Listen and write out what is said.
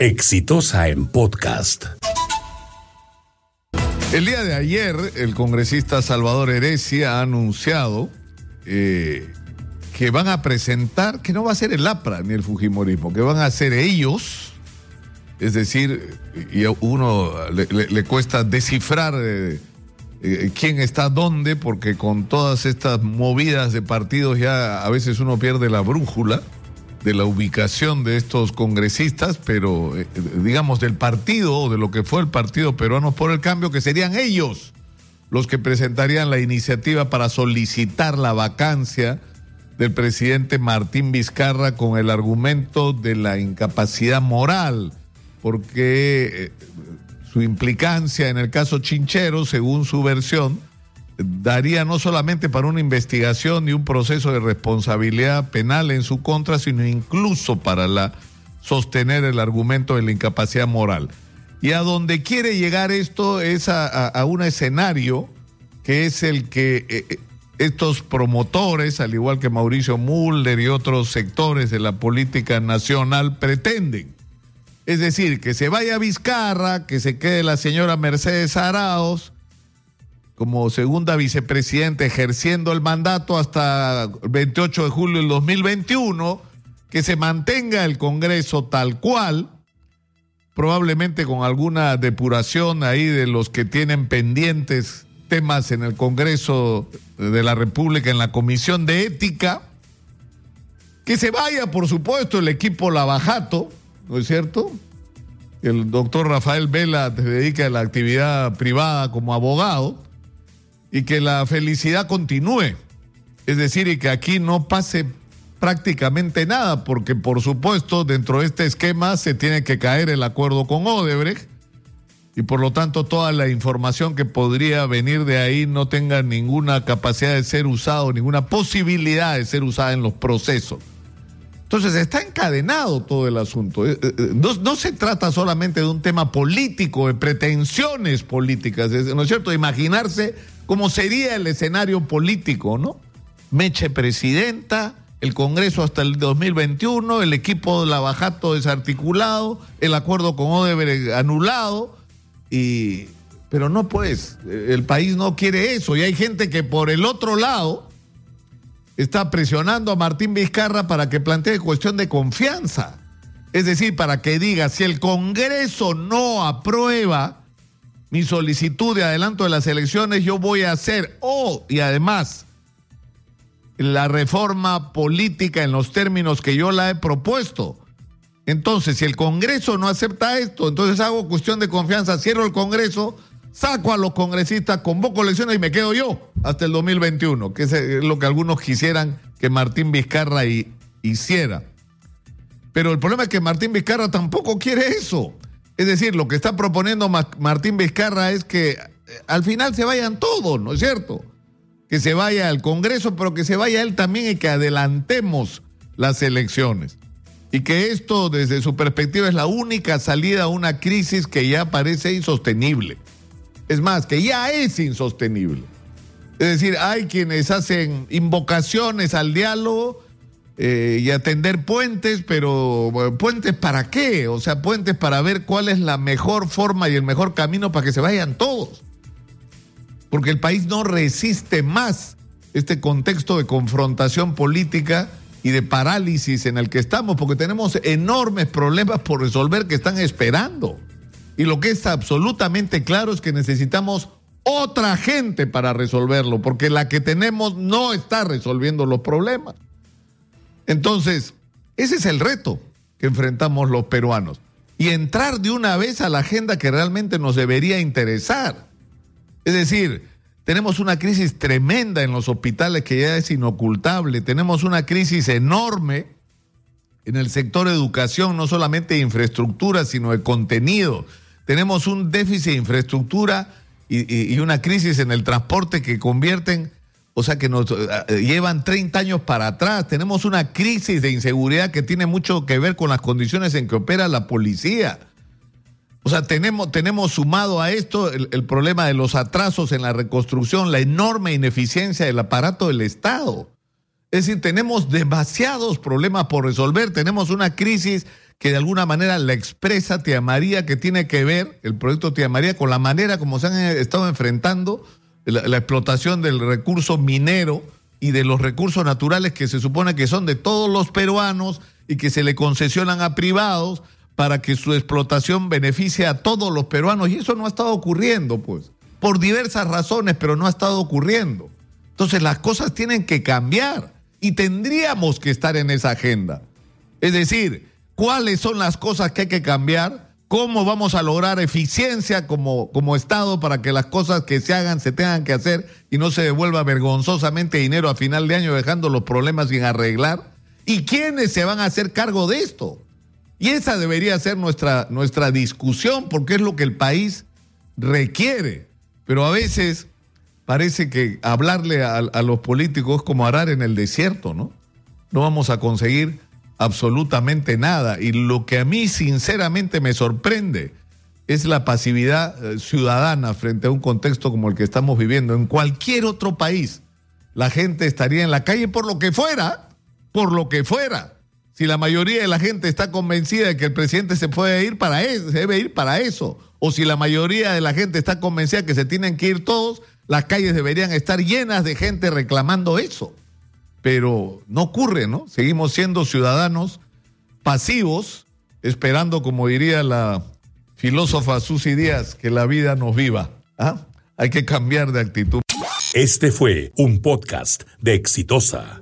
Exitosa en podcast. El día de ayer, el congresista Salvador Heresia ha anunciado eh, que van a presentar, que no va a ser el APRA ni el Fujimorismo, que van a ser ellos, es decir, y a uno le, cuesta descifrar eh, eh, quién está dónde, porque con todas estas movidas de partidos ya a veces uno pierde la brújula de la ubicación de estos congresistas, pero eh, digamos del partido o de lo que fue el Partido Peruano por el Cambio, que serían ellos los que presentarían la iniciativa para solicitar la vacancia del presidente Martín Vizcarra con el argumento de la incapacidad moral, porque eh, su implicancia en el caso Chinchero, según su versión, daría no solamente para una investigación y un proceso de responsabilidad penal en su contra, sino incluso para sostener el argumento de la incapacidad moral. Y a donde quiere llegar esto es a, un escenario que es el que eh, eh, estos promotores, al igual que Mauricio Mulder y otros sectores de la política nacional, pretenden. Es decir, que se vaya a Vizcarra, que se quede la señora Mercedes Araos como segunda vicepresidenta ejerciendo el mandato hasta el 28 de julio del 2021, que se mantenga el Congreso tal cual, probablemente con alguna depuración ahí de los que tienen pendientes temas en el Congreso de la República, en la Comisión de Ética, que se vaya, por supuesto, el equipo Lavajato, ¿no es cierto? El doctor Rafael Vela se dedica a la actividad privada como abogado y que la felicidad continúe. Es decir, y que aquí no pase prácticamente nada, porque por supuesto dentro de este esquema se tiene que caer el acuerdo con Odebrecht y por lo tanto toda la información que podría venir de ahí no tenga ninguna capacidad de ser usada, ninguna posibilidad de ser usada en los procesos. Entonces está encadenado todo el asunto. Eh, eh, eh, no, se trata solamente de un tema político, de pretensiones políticas, ¿no es cierto? Imaginarse cómo sería el escenario político, ¿no? Meche presidenta, el Congreso hasta el 2021, el equipo de Lavajato desarticulado, el acuerdo con Odebrecht anulado, y, pero no pues, el país no quiere eso, y hay gente que por el otro lado está presionando a Martín Vizcarra para que plantee cuestión de confianza. Es decir, para que diga, si el Congreso no aprueba mi solicitud de adelanto de las elecciones, yo voy a hacer, oh, y además, la reforma política en los términos que yo la he propuesto. Entonces, si el Congreso no acepta esto, entonces hago cuestión de confianza, cierro el Congreso, saco a los congresistas, convoco elecciones y me quedo yo hasta el 2021, que es lo que algunos quisieran que Martín Vizcarra hiciera. Pero el problema es que Martín Vizcarra tampoco quiere eso. Es decir, lo que está proponiendo Martín Vizcarra es que eh, al final se vayan todos, ¿no es cierto? Que se vaya al Congreso, pero que se vaya él también y que adelantemos las elecciones. Y que esto, desde su perspectiva, es la única salida a una crisis que ya parece insostenible. Es más, que ya es insostenible. Es decir, hay quienes hacen invocaciones al diálogo eh, y atender puentes, pero puentes para qué? O sea, puentes para ver cuál es la mejor forma y el mejor camino para que se vayan todos. Porque el país no resiste más este contexto de confrontación política y de parálisis en el que estamos, porque tenemos enormes problemas por resolver que están esperando. Y lo que es absolutamente claro es que necesitamos otra gente para resolverlo, porque la que tenemos no está resolviendo los problemas. Entonces, ese es el reto que enfrentamos los peruanos. Y entrar de una vez a la agenda que realmente nos debería interesar. Es decir, tenemos una crisis tremenda en los hospitales que ya es inocultable. Tenemos una crisis enorme en el sector educación, no solamente de infraestructura, sino de contenido. Tenemos un déficit de infraestructura y, una crisis en el transporte que convierten, o sea, que nos eh, llevan 30 años para atrás. Tenemos una crisis de inseguridad que tiene mucho que ver con las condiciones en que opera la policía. O sea, tenemos, tenemos sumado a esto el, el, problema de los atrasos en la reconstrucción, la enorme ineficiencia del aparato del Estado. Es decir, tenemos demasiados problemas por resolver, tenemos una crisis que de alguna manera la expresa Tía María, que tiene que ver, el proyecto Tía María, con la manera como se han estado enfrentando la, la explotación del recurso minero y de los recursos naturales que se supone que son de todos los peruanos y que se le concesionan a privados para que su explotación beneficie a todos los peruanos. Y eso no ha estado ocurriendo, pues, por diversas razones, pero no ha estado ocurriendo. Entonces las cosas tienen que cambiar y tendríamos que estar en esa agenda. Es decir, cuáles son las cosas que hay que cambiar, cómo vamos a lograr eficiencia como, como Estado para que las cosas que se hagan se tengan que hacer y no se devuelva vergonzosamente dinero a final de año dejando los problemas sin arreglar. ¿Y quiénes se van a hacer cargo de esto? Y esa debería ser nuestra, nuestra discusión porque es lo que el país requiere. Pero a veces parece que hablarle a, a los políticos es como arar en el desierto, ¿no? No vamos a conseguir absolutamente nada. Y lo que a mí sinceramente me sorprende es la pasividad eh, ciudadana frente a un contexto como el que estamos viviendo. En cualquier otro país, la gente estaría en la calle por lo que fuera, por lo que fuera. Si la mayoría de la gente está convencida de que el presidente se puede ir para eso, se debe ir para eso. O si la mayoría de la gente está convencida de que se tienen que ir todos, las calles deberían estar llenas de gente reclamando eso pero no ocurre, ¿no? Seguimos siendo ciudadanos pasivos, esperando, como diría la filósofa Susy Díaz, que la vida nos viva. ¿Ah? Hay que cambiar de actitud. Este fue un podcast de Exitosa.